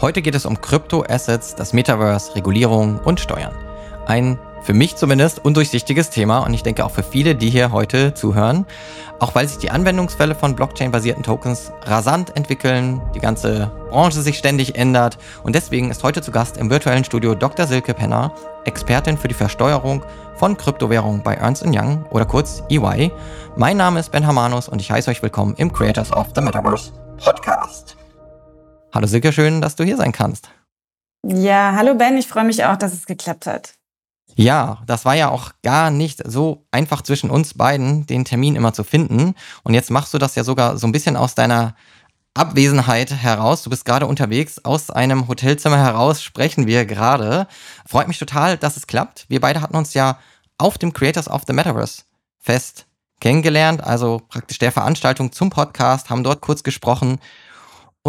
Heute geht es um Kryptoassets, das Metaverse, Regulierung und Steuern. Ein für mich zumindest undurchsichtiges Thema und ich denke auch für viele, die hier heute zuhören. Auch weil sich die Anwendungsfälle von Blockchain-basierten Tokens rasant entwickeln, die ganze Branche sich ständig ändert und deswegen ist heute zu Gast im virtuellen Studio Dr. Silke Penner, Expertin für die Versteuerung von Kryptowährungen bei Ernst Young oder kurz EY. Mein Name ist Ben Hamanus und ich heiße euch willkommen im Creators of the Metaverse Podcast. Hallo Silke, schön, dass du hier sein kannst. Ja, hallo Ben, ich freue mich auch, dass es geklappt hat. Ja, das war ja auch gar nicht so einfach zwischen uns beiden, den Termin immer zu finden. Und jetzt machst du das ja sogar so ein bisschen aus deiner Abwesenheit heraus. Du bist gerade unterwegs. Aus einem Hotelzimmer heraus sprechen wir gerade. Freut mich total, dass es klappt. Wir beide hatten uns ja auf dem Creators of the Metaverse Fest kennengelernt, also praktisch der Veranstaltung zum Podcast, haben dort kurz gesprochen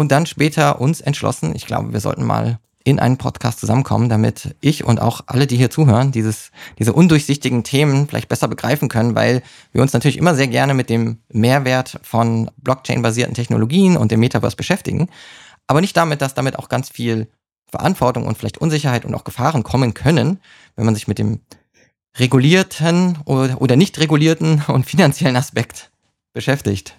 und dann später uns entschlossen, ich glaube, wir sollten mal in einen Podcast zusammenkommen, damit ich und auch alle, die hier zuhören, dieses, diese undurchsichtigen Themen vielleicht besser begreifen können, weil wir uns natürlich immer sehr gerne mit dem Mehrwert von Blockchain-basierten Technologien und dem Metaverse beschäftigen. Aber nicht damit, dass damit auch ganz viel Verantwortung und vielleicht Unsicherheit und auch Gefahren kommen können, wenn man sich mit dem regulierten oder, oder nicht regulierten und finanziellen Aspekt beschäftigt.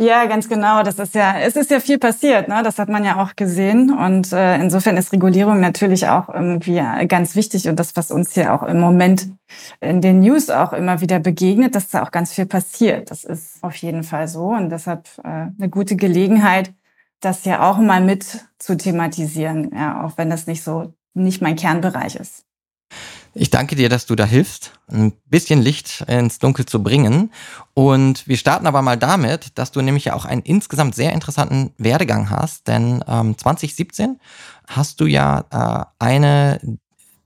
Ja, ganz genau. Das ist ja, es ist ja viel passiert, ne? Das hat man ja auch gesehen. Und äh, insofern ist Regulierung natürlich auch irgendwie ganz wichtig und das, was uns hier auch im Moment in den News auch immer wieder begegnet, dass da auch ganz viel passiert. Das ist auf jeden Fall so und deshalb äh, eine gute Gelegenheit, das ja auch mal mit zu thematisieren, ja, auch wenn das nicht so nicht mein Kernbereich ist. Ich danke dir, dass du da hilfst, ein bisschen Licht ins Dunkel zu bringen. Und wir starten aber mal damit, dass du nämlich ja auch einen insgesamt sehr interessanten Werdegang hast. Denn ähm, 2017 hast du ja äh, eine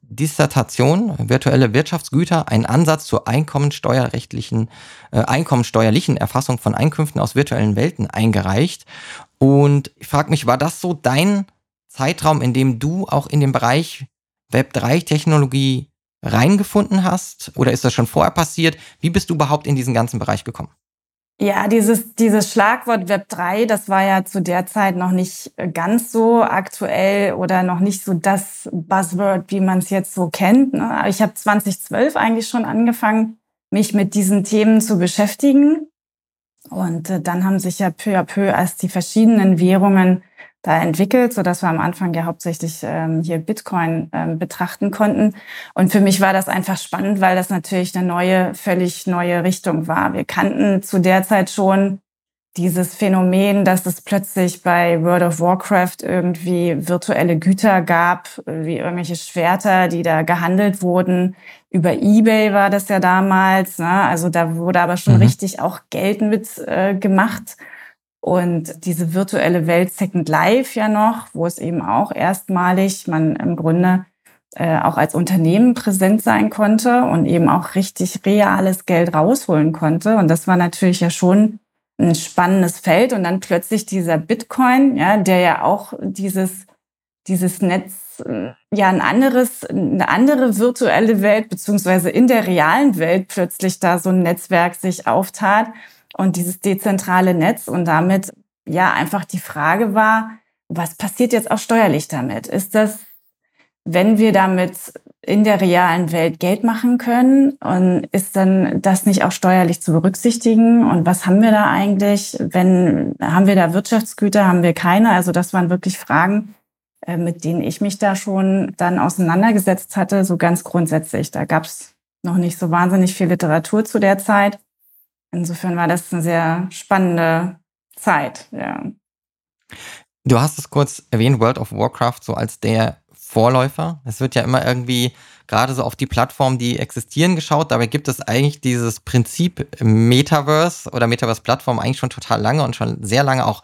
Dissertation, virtuelle Wirtschaftsgüter, einen Ansatz zur einkommensteuerrechtlichen, äh, einkommensteuerlichen Erfassung von Einkünften aus virtuellen Welten eingereicht. Und ich frage mich, war das so dein Zeitraum, in dem du auch in dem Bereich Web3-Technologie reingefunden hast? Oder ist das schon vorher passiert? Wie bist du überhaupt in diesen ganzen Bereich gekommen? Ja, dieses, dieses Schlagwort Web 3, das war ja zu der Zeit noch nicht ganz so aktuell oder noch nicht so das Buzzword, wie man es jetzt so kennt. Ne? Ich habe 2012 eigentlich schon angefangen, mich mit diesen Themen zu beschäftigen. Und äh, dann haben sich ja peu à peu erst die verschiedenen Währungen da entwickelt, so dass wir am Anfang ja hauptsächlich ähm, hier Bitcoin ähm, betrachten konnten. Und für mich war das einfach spannend, weil das natürlich eine neue, völlig neue Richtung war. Wir kannten zu der Zeit schon dieses Phänomen, dass es plötzlich bei World of Warcraft irgendwie virtuelle Güter gab, wie irgendwelche Schwerter, die da gehandelt wurden. Über eBay war das ja damals. Ne? Also da wurde aber schon mhm. richtig auch Geld mit äh, gemacht. Und diese virtuelle Welt Second Life ja noch, wo es eben auch erstmalig man im Grunde äh, auch als Unternehmen präsent sein konnte und eben auch richtig reales Geld rausholen konnte. Und das war natürlich ja schon ein spannendes Feld. Und dann plötzlich dieser Bitcoin, ja, der ja auch dieses, dieses Netz, ja, ein anderes, eine andere virtuelle Welt, beziehungsweise in der realen Welt plötzlich da so ein Netzwerk sich auftat und dieses dezentrale Netz und damit ja einfach die Frage war, was passiert jetzt auch steuerlich damit? Ist das, wenn wir damit in der realen Welt Geld machen können und ist dann das nicht auch steuerlich zu berücksichtigen? Und was haben wir da eigentlich? Wenn, haben wir da Wirtschaftsgüter, haben wir keine? Also das waren wirklich Fragen, äh, mit denen ich mich da schon dann auseinandergesetzt hatte, so ganz grundsätzlich. Da gab es noch nicht so wahnsinnig viel Literatur zu der Zeit. Insofern war das eine sehr spannende Zeit, ja. Du hast es kurz erwähnt, World of Warcraft so als der Vorläufer. Es wird ja immer irgendwie gerade so auf die Plattformen, die existieren, geschaut. Dabei gibt es eigentlich dieses Prinzip Metaverse oder Metaverse-Plattform eigentlich schon total lange und schon sehr lange auch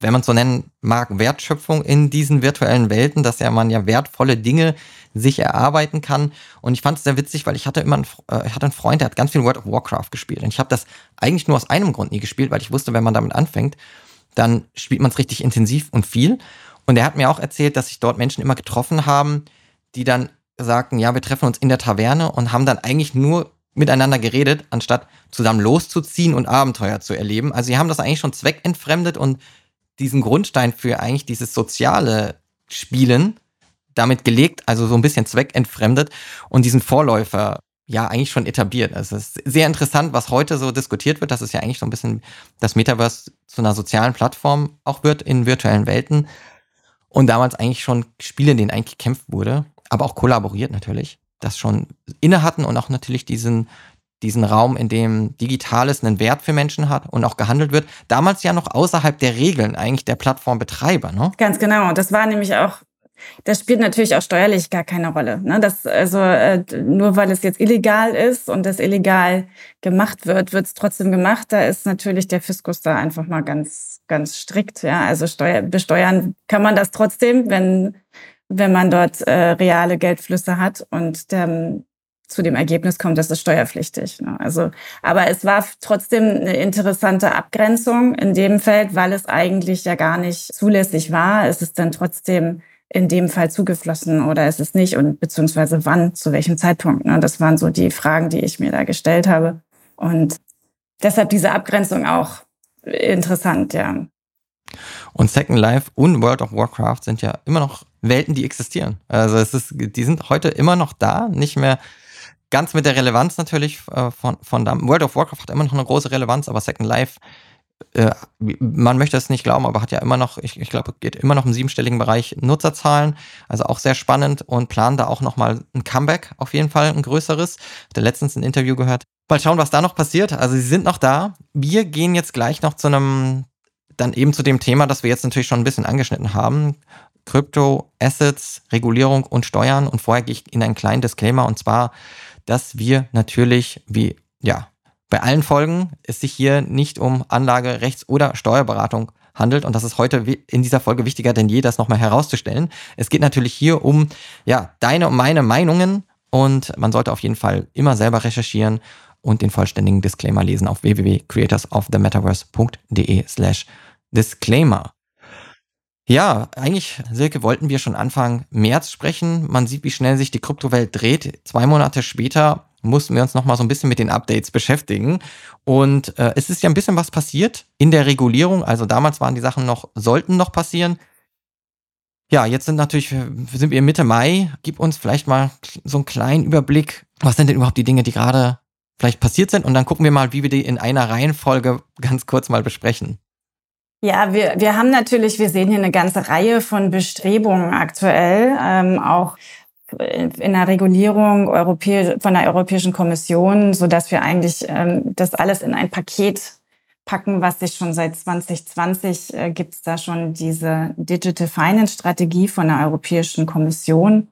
wenn man so nennen mag, Wertschöpfung in diesen virtuellen Welten, dass ja man ja wertvolle Dinge sich erarbeiten kann. Und ich fand es sehr witzig, weil ich hatte immer einen, äh, ich hatte einen Freund, der hat ganz viel World of Warcraft gespielt. Und ich habe das eigentlich nur aus einem Grund nie gespielt, weil ich wusste, wenn man damit anfängt, dann spielt man es richtig intensiv und viel. Und er hat mir auch erzählt, dass sich dort Menschen immer getroffen haben, die dann sagten, ja, wir treffen uns in der Taverne und haben dann eigentlich nur miteinander geredet, anstatt zusammen loszuziehen und Abenteuer zu erleben. Also sie haben das eigentlich schon zweckentfremdet und diesen Grundstein für eigentlich dieses soziale Spielen damit gelegt, also so ein bisschen zweckentfremdet und diesen Vorläufer ja eigentlich schon etabliert. Also es ist sehr interessant, was heute so diskutiert wird, dass es ja eigentlich so ein bisschen das Metaverse zu einer sozialen Plattform auch wird in virtuellen Welten und damals eigentlich schon Spiele, in denen eigentlich gekämpft wurde, aber auch kollaboriert natürlich, das schon inne hatten und auch natürlich diesen diesen Raum, in dem Digitales einen Wert für Menschen hat und auch gehandelt wird. Damals ja noch außerhalb der Regeln eigentlich der Plattformbetreiber, ne? Ganz genau. Das war nämlich auch das spielt natürlich auch steuerlich gar keine Rolle. Ne? Das, also äh, nur weil es jetzt illegal ist und das illegal gemacht wird, wird es trotzdem gemacht. Da ist natürlich der Fiskus da einfach mal ganz, ganz strikt. Ja, also Steuer, besteuern kann man das trotzdem, wenn wenn man dort äh, reale Geldflüsse hat und der, zu dem Ergebnis kommt, das ist steuerpflichtig. Ne? Also, aber es war trotzdem eine interessante Abgrenzung in dem Feld, weil es eigentlich ja gar nicht zulässig war. Es ist dann trotzdem in dem Fall zugeflossen oder ist es nicht und beziehungsweise wann, zu welchem Zeitpunkt. Ne? Das waren so die Fragen, die ich mir da gestellt habe. Und deshalb diese Abgrenzung auch interessant, ja. Und Second Life und World of Warcraft sind ja immer noch Welten, die existieren. Also es ist, die sind heute immer noch da, nicht mehr ganz mit der Relevanz natürlich äh, von, von da. World of Warcraft hat immer noch eine große Relevanz, aber Second Life äh, man möchte es nicht glauben, aber hat ja immer noch, ich, ich glaube, geht immer noch im siebenstelligen Bereich Nutzerzahlen, also auch sehr spannend und planen da auch nochmal ein Comeback, auf jeden Fall ein größeres. Hatte letztens ein Interview gehört. Mal schauen, was da noch passiert. Also sie sind noch da. Wir gehen jetzt gleich noch zu einem, dann eben zu dem Thema, das wir jetzt natürlich schon ein bisschen angeschnitten haben. Krypto, Assets, Regulierung und Steuern. Und vorher gehe ich in einen kleinen Disclaimer und zwar, dass wir natürlich, wie ja, bei allen Folgen es sich hier nicht um Anlage, Rechts- oder Steuerberatung handelt. Und das ist heute in dieser Folge wichtiger denn je, das nochmal herauszustellen. Es geht natürlich hier um, ja, deine und meine Meinungen. Und man sollte auf jeden Fall immer selber recherchieren und den vollständigen Disclaimer lesen auf www.creatorsofthemetaverse.de slash Disclaimer. Ja, eigentlich, Silke, wollten wir schon Anfang März sprechen. Man sieht, wie schnell sich die Kryptowelt dreht. Zwei Monate später mussten wir uns noch mal so ein bisschen mit den Updates beschäftigen. Und äh, es ist ja ein bisschen was passiert in der Regulierung. Also damals waren die Sachen noch, sollten noch passieren. Ja, jetzt sind natürlich, sind wir Mitte Mai. Gib uns vielleicht mal so einen kleinen Überblick. Was sind denn überhaupt die Dinge, die gerade vielleicht passiert sind? Und dann gucken wir mal, wie wir die in einer Reihenfolge ganz kurz mal besprechen. Ja, wir, wir haben natürlich, wir sehen hier eine ganze Reihe von Bestrebungen aktuell, ähm, auch in der Regulierung Europä von der Europäischen Kommission, so dass wir eigentlich ähm, das alles in ein Paket packen, was sich schon seit 2020 äh, gibt es da schon diese Digital Finance Strategie von der Europäischen Kommission.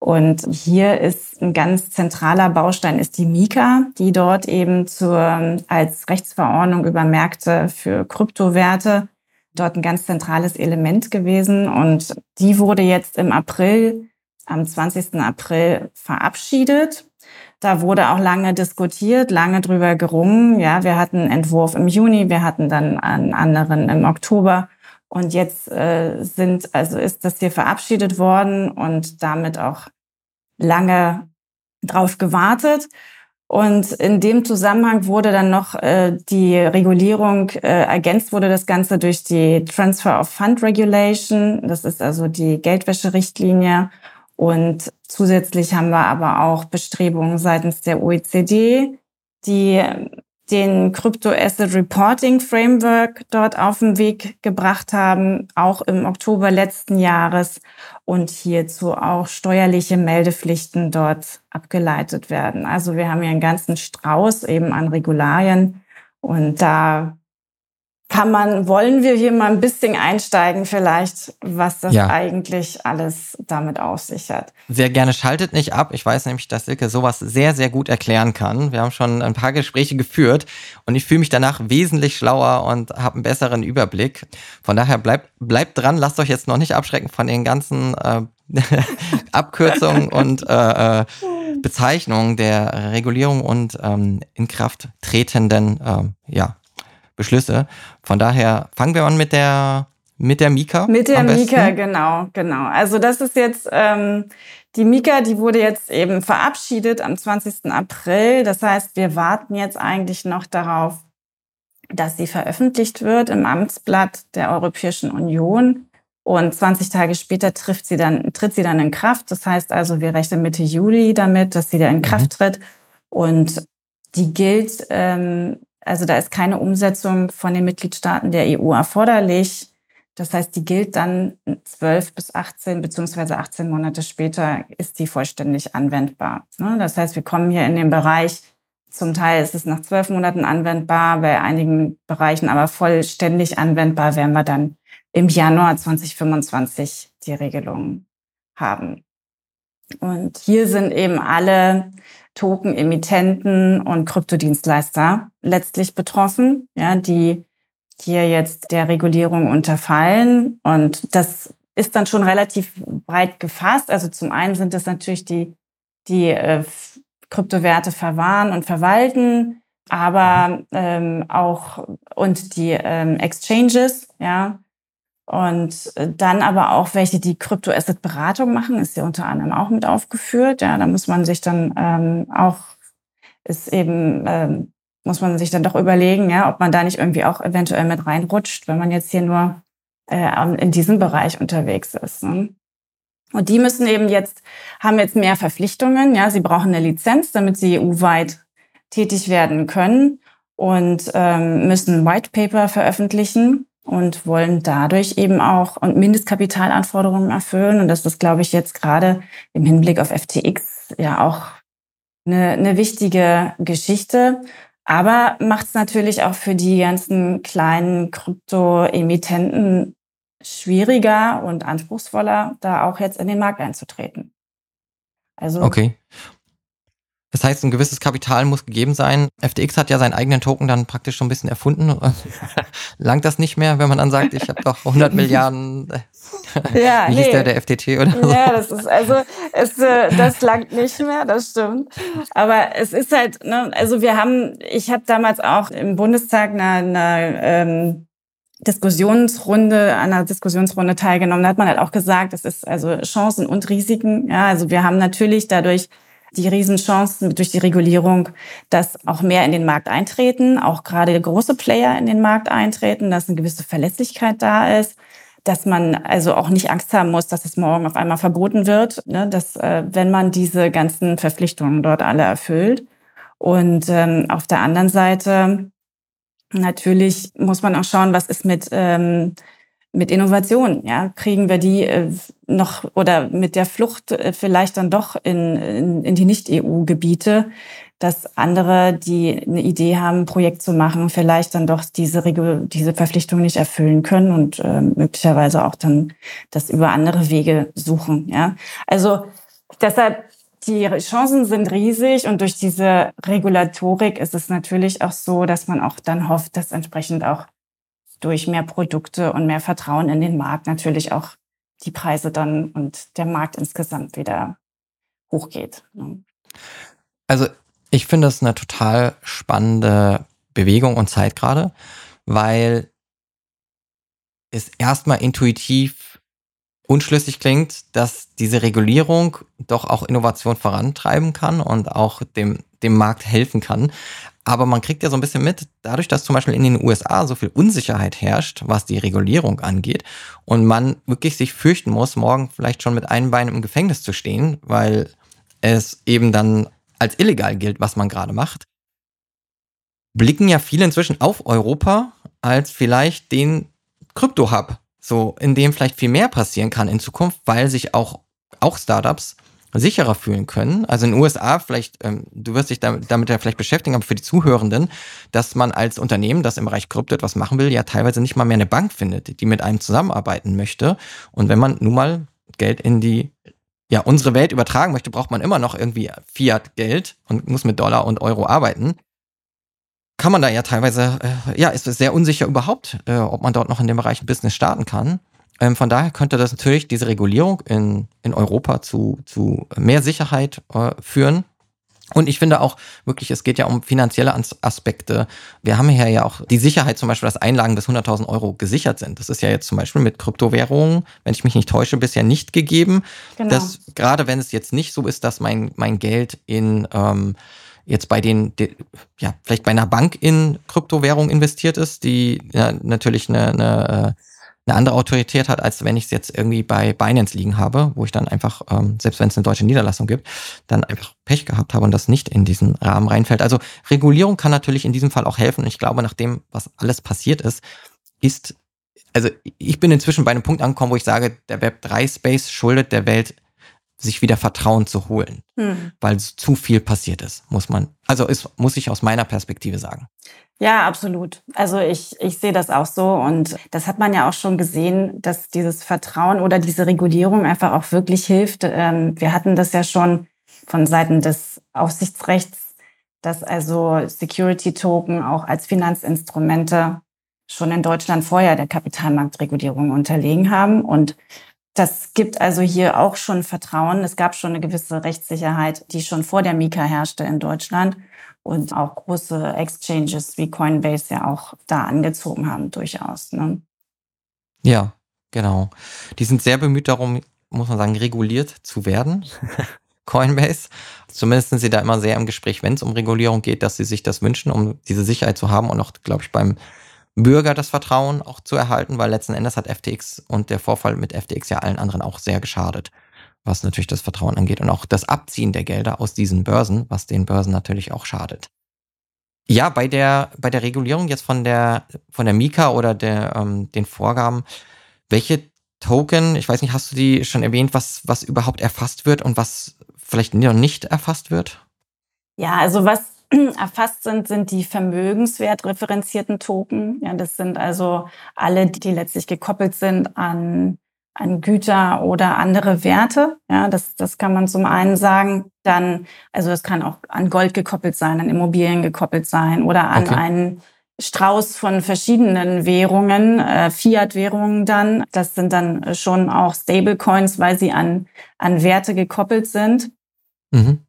Und hier ist ein ganz zentraler Baustein ist die Mika, die dort eben zur, als Rechtsverordnung über Märkte für Kryptowerte dort ein ganz zentrales Element gewesen. Und die wurde jetzt im April am 20. April verabschiedet. Da wurde auch lange diskutiert, lange drüber gerungen. Ja, wir hatten einen Entwurf im Juni, wir hatten dann einen anderen im Oktober. Und jetzt äh, sind, also ist das hier verabschiedet worden und damit auch lange drauf gewartet. Und in dem Zusammenhang wurde dann noch äh, die Regulierung äh, ergänzt, wurde das Ganze durch die Transfer of Fund Regulation. Das ist also die Geldwäscherichtlinie. Und zusätzlich haben wir aber auch Bestrebungen seitens der OECD, die den Crypto Asset Reporting Framework dort auf den Weg gebracht haben, auch im Oktober letzten Jahres und hierzu auch steuerliche Meldepflichten dort abgeleitet werden. Also wir haben hier einen ganzen Strauß eben an Regularien und da kann man, wollen wir hier mal ein bisschen einsteigen vielleicht, was das ja. eigentlich alles damit auf sich hat? Sehr gerne, schaltet nicht ab. Ich weiß nämlich, dass Silke sowas sehr, sehr gut erklären kann. Wir haben schon ein paar Gespräche geführt und ich fühle mich danach wesentlich schlauer und habe einen besseren Überblick. Von daher bleibt, bleibt dran, lasst euch jetzt noch nicht abschrecken von den ganzen äh, Abkürzungen und äh, äh, Bezeichnungen der Regulierung und ähm, in Kraft tretenden äh, ja, Beschlüsse. Von daher fangen wir an mit der mit der Mika. Mit der Mika, genau, genau. Also das ist jetzt ähm, die Mika, die wurde jetzt eben verabschiedet am 20. April. Das heißt, wir warten jetzt eigentlich noch darauf, dass sie veröffentlicht wird im Amtsblatt der Europäischen Union. Und 20 Tage später trifft sie dann, tritt sie dann in Kraft. Das heißt also, wir rechnen Mitte Juli damit, dass sie da in mhm. Kraft tritt. Und die gilt, ähm, also da ist keine Umsetzung von den Mitgliedstaaten der EU erforderlich. Das heißt, die gilt dann 12 bis 18 beziehungsweise 18 Monate später ist die vollständig anwendbar. Ne? Das heißt, wir kommen hier in den Bereich, zum Teil ist es nach zwölf Monaten anwendbar, bei einigen Bereichen aber vollständig anwendbar, werden wir dann im Januar 2025 die Regelung haben. Und hier sind eben alle Token-Emittenten und Kryptodienstleister letztlich betroffen, ja, die hier jetzt der Regulierung unterfallen. Und das ist dann schon relativ breit gefasst. Also zum einen sind es natürlich die, die äh, Kryptowerte verwahren und verwalten, aber ähm, auch und die ähm, Exchanges, ja. Und dann aber auch welche, die Kryptoasset-Beratung machen, ist ja unter anderem auch mit aufgeführt. Ja, da muss man sich dann ähm, auch, ist eben ähm, muss man sich dann doch überlegen, ja, ob man da nicht irgendwie auch eventuell mit reinrutscht, wenn man jetzt hier nur äh, in diesem Bereich unterwegs ist. Ne? Und die müssen eben jetzt, haben jetzt mehr Verpflichtungen, ja, sie brauchen eine Lizenz, damit sie EU-weit tätig werden können und ähm, müssen White Paper veröffentlichen und wollen dadurch eben auch Mindestkapitalanforderungen erfüllen. Und das ist, glaube ich, jetzt gerade im Hinblick auf FTX ja auch eine, eine wichtige Geschichte. Aber macht es natürlich auch für die ganzen kleinen Krypto-Emittenten schwieriger und anspruchsvoller, da auch jetzt in den Markt einzutreten. Also okay. Das heißt, ein gewisses Kapital muss gegeben sein. FTX hat ja seinen eigenen Token dann praktisch schon ein bisschen erfunden. Langt das nicht mehr, wenn man dann sagt, ich habe doch 100 Milliarden, ja, wie nee. hieß der, der FTT oder so? Ja, das ist also, es, äh, das langt nicht mehr, das stimmt. Aber es ist halt, ne, also wir haben, ich habe damals auch im Bundestag eine, eine ähm, Diskussionsrunde, einer Diskussionsrunde teilgenommen. Da hat man halt auch gesagt, es ist also Chancen und Risiken. Ja, also wir haben natürlich dadurch die Riesenchancen durch die Regulierung, dass auch mehr in den Markt eintreten, auch gerade große Player in den Markt eintreten, dass eine gewisse Verlässlichkeit da ist, dass man also auch nicht Angst haben muss, dass es morgen auf einmal verboten wird, ne, dass äh, wenn man diese ganzen Verpflichtungen dort alle erfüllt. Und ähm, auf der anderen Seite natürlich muss man auch schauen, was ist mit ähm, mit Innovation, ja, kriegen wir die äh, noch oder mit der Flucht äh, vielleicht dann doch in, in, in die Nicht-EU-Gebiete, dass andere, die eine Idee haben, ein Projekt zu machen, vielleicht dann doch diese, Regel, diese Verpflichtung nicht erfüllen können und äh, möglicherweise auch dann das über andere Wege suchen. Ja, also deshalb die Chancen sind riesig und durch diese Regulatorik ist es natürlich auch so, dass man auch dann hofft, dass entsprechend auch durch mehr Produkte und mehr Vertrauen in den Markt natürlich auch die Preise dann und der Markt insgesamt wieder hochgeht. Ne? Also ich finde das eine total spannende Bewegung und Zeit gerade, weil es erstmal intuitiv unschlüssig klingt, dass diese Regulierung doch auch Innovation vorantreiben kann und auch dem, dem Markt helfen kann. Aber man kriegt ja so ein bisschen mit, dadurch, dass zum Beispiel in den USA so viel Unsicherheit herrscht, was die Regulierung angeht, und man wirklich sich fürchten muss, morgen vielleicht schon mit einem Bein im Gefängnis zu stehen, weil es eben dann als illegal gilt, was man gerade macht, blicken ja viele inzwischen auf Europa als vielleicht den Krypto-Hub, so in dem vielleicht viel mehr passieren kann in Zukunft, weil sich auch, auch Startups sicherer fühlen können. Also in den USA, vielleicht, ähm, du wirst dich damit, damit ja vielleicht beschäftigen, aber für die Zuhörenden, dass man als Unternehmen, das im Bereich Krypto etwas machen will, ja teilweise nicht mal mehr eine Bank findet, die mit einem zusammenarbeiten möchte. Und wenn man nun mal Geld in die, ja, unsere Welt übertragen möchte, braucht man immer noch irgendwie Fiat-Geld und muss mit Dollar und Euro arbeiten. Kann man da ja teilweise, äh, ja, ist es sehr unsicher überhaupt, äh, ob man dort noch in dem Bereich Business starten kann. Ähm, von daher könnte das natürlich diese Regulierung in, in Europa zu, zu mehr Sicherheit äh, führen. Und ich finde auch wirklich, es geht ja um finanzielle Aspekte. Wir haben hier ja auch die Sicherheit zum Beispiel, dass Einlagen bis 100.000 Euro gesichert sind. Das ist ja jetzt zum Beispiel mit Kryptowährungen, wenn ich mich nicht täusche, bisher nicht gegeben. Genau. Dass, gerade wenn es jetzt nicht so ist, dass mein, mein Geld in, ähm, jetzt bei den, die, ja, vielleicht bei einer Bank in Kryptowährung investiert ist, die ja, natürlich eine, eine, äh, eine andere Autorität hat, als wenn ich es jetzt irgendwie bei Binance liegen habe, wo ich dann einfach, ähm, selbst wenn es eine deutsche Niederlassung gibt, dann einfach Pech gehabt habe und das nicht in diesen Rahmen reinfällt. Also Regulierung kann natürlich in diesem Fall auch helfen. Und ich glaube, nach dem, was alles passiert ist, ist, also ich bin inzwischen bei einem Punkt angekommen, wo ich sage, der Web3-Space schuldet der Welt sich wieder Vertrauen zu holen, hm. weil zu viel passiert ist, muss man, also ist, muss ich aus meiner Perspektive sagen. Ja, absolut. Also ich, ich sehe das auch so und das hat man ja auch schon gesehen, dass dieses Vertrauen oder diese Regulierung einfach auch wirklich hilft. Ähm, wir hatten das ja schon von Seiten des Aufsichtsrechts, dass also Security-Token auch als Finanzinstrumente schon in Deutschland vorher der Kapitalmarktregulierung unterlegen haben und das gibt also hier auch schon Vertrauen. Es gab schon eine gewisse Rechtssicherheit, die schon vor der Mika herrschte in Deutschland und auch große Exchanges wie Coinbase ja auch da angezogen haben, durchaus. Ne? Ja, genau. Die sind sehr bemüht darum, muss man sagen, reguliert zu werden. Coinbase. Zumindest sind sie da immer sehr im Gespräch, wenn es um Regulierung geht, dass sie sich das wünschen, um diese Sicherheit zu haben und auch, glaube ich, beim Bürger das Vertrauen auch zu erhalten, weil letzten Endes hat FTX und der Vorfall mit FTX ja allen anderen auch sehr geschadet, was natürlich das Vertrauen angeht und auch das Abziehen der Gelder aus diesen Börsen, was den Börsen natürlich auch schadet. Ja, bei der, bei der Regulierung jetzt von der, von der Mika oder der, ähm, den Vorgaben, welche Token, ich weiß nicht, hast du die schon erwähnt, was, was überhaupt erfasst wird und was vielleicht noch nicht erfasst wird? Ja, also was erfasst sind, sind die vermögenswertreferenzierten Token. Ja, das sind also alle, die letztlich gekoppelt sind an, an Güter oder andere Werte. Ja, das, das kann man zum einen sagen. Dann, also das kann auch an Gold gekoppelt sein, an Immobilien gekoppelt sein oder an okay. einen Strauß von verschiedenen Währungen, äh, Fiat-Währungen dann. Das sind dann schon auch Stablecoins, weil sie an, an Werte gekoppelt sind. Mhm.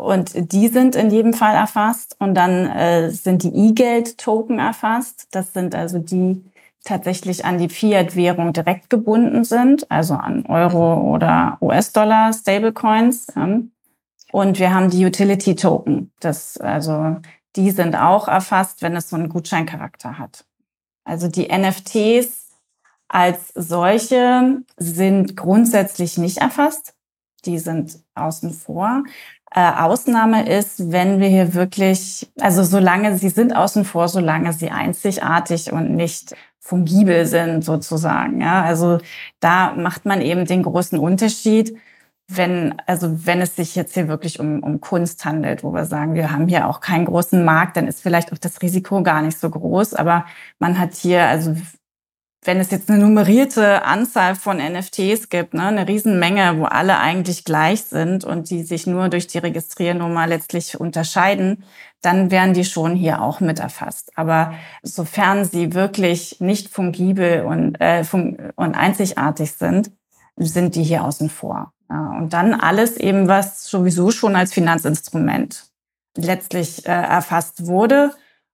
Und die sind in jedem Fall erfasst. Und dann äh, sind die E-Geld-Token erfasst. Das sind also die tatsächlich an die Fiat-Währung direkt gebunden sind, also an Euro oder US-Dollar, Stablecoins. Und wir haben die Utility-Token. Das, also die sind auch erfasst, wenn es so einen Gutscheincharakter hat. Also die NFTs als solche sind grundsätzlich nicht erfasst. Die sind außen vor. Äh, Ausnahme ist, wenn wir hier wirklich, also solange sie sind außen vor, solange sie einzigartig und nicht fungibel sind sozusagen. Ja, also da macht man eben den großen Unterschied, wenn, also wenn es sich jetzt hier wirklich um, um Kunst handelt, wo wir sagen, wir haben hier auch keinen großen Markt, dann ist vielleicht auch das Risiko gar nicht so groß. Aber man hat hier, also wenn es jetzt eine nummerierte Anzahl von NFTs gibt, ne, eine Riesenmenge, wo alle eigentlich gleich sind und die sich nur durch die Registriernummer letztlich unterscheiden, dann werden die schon hier auch mit erfasst. Aber sofern sie wirklich nicht fungibel und, äh, fun und einzigartig sind, sind die hier außen vor. Ja, und dann alles eben, was sowieso schon als Finanzinstrument letztlich äh, erfasst wurde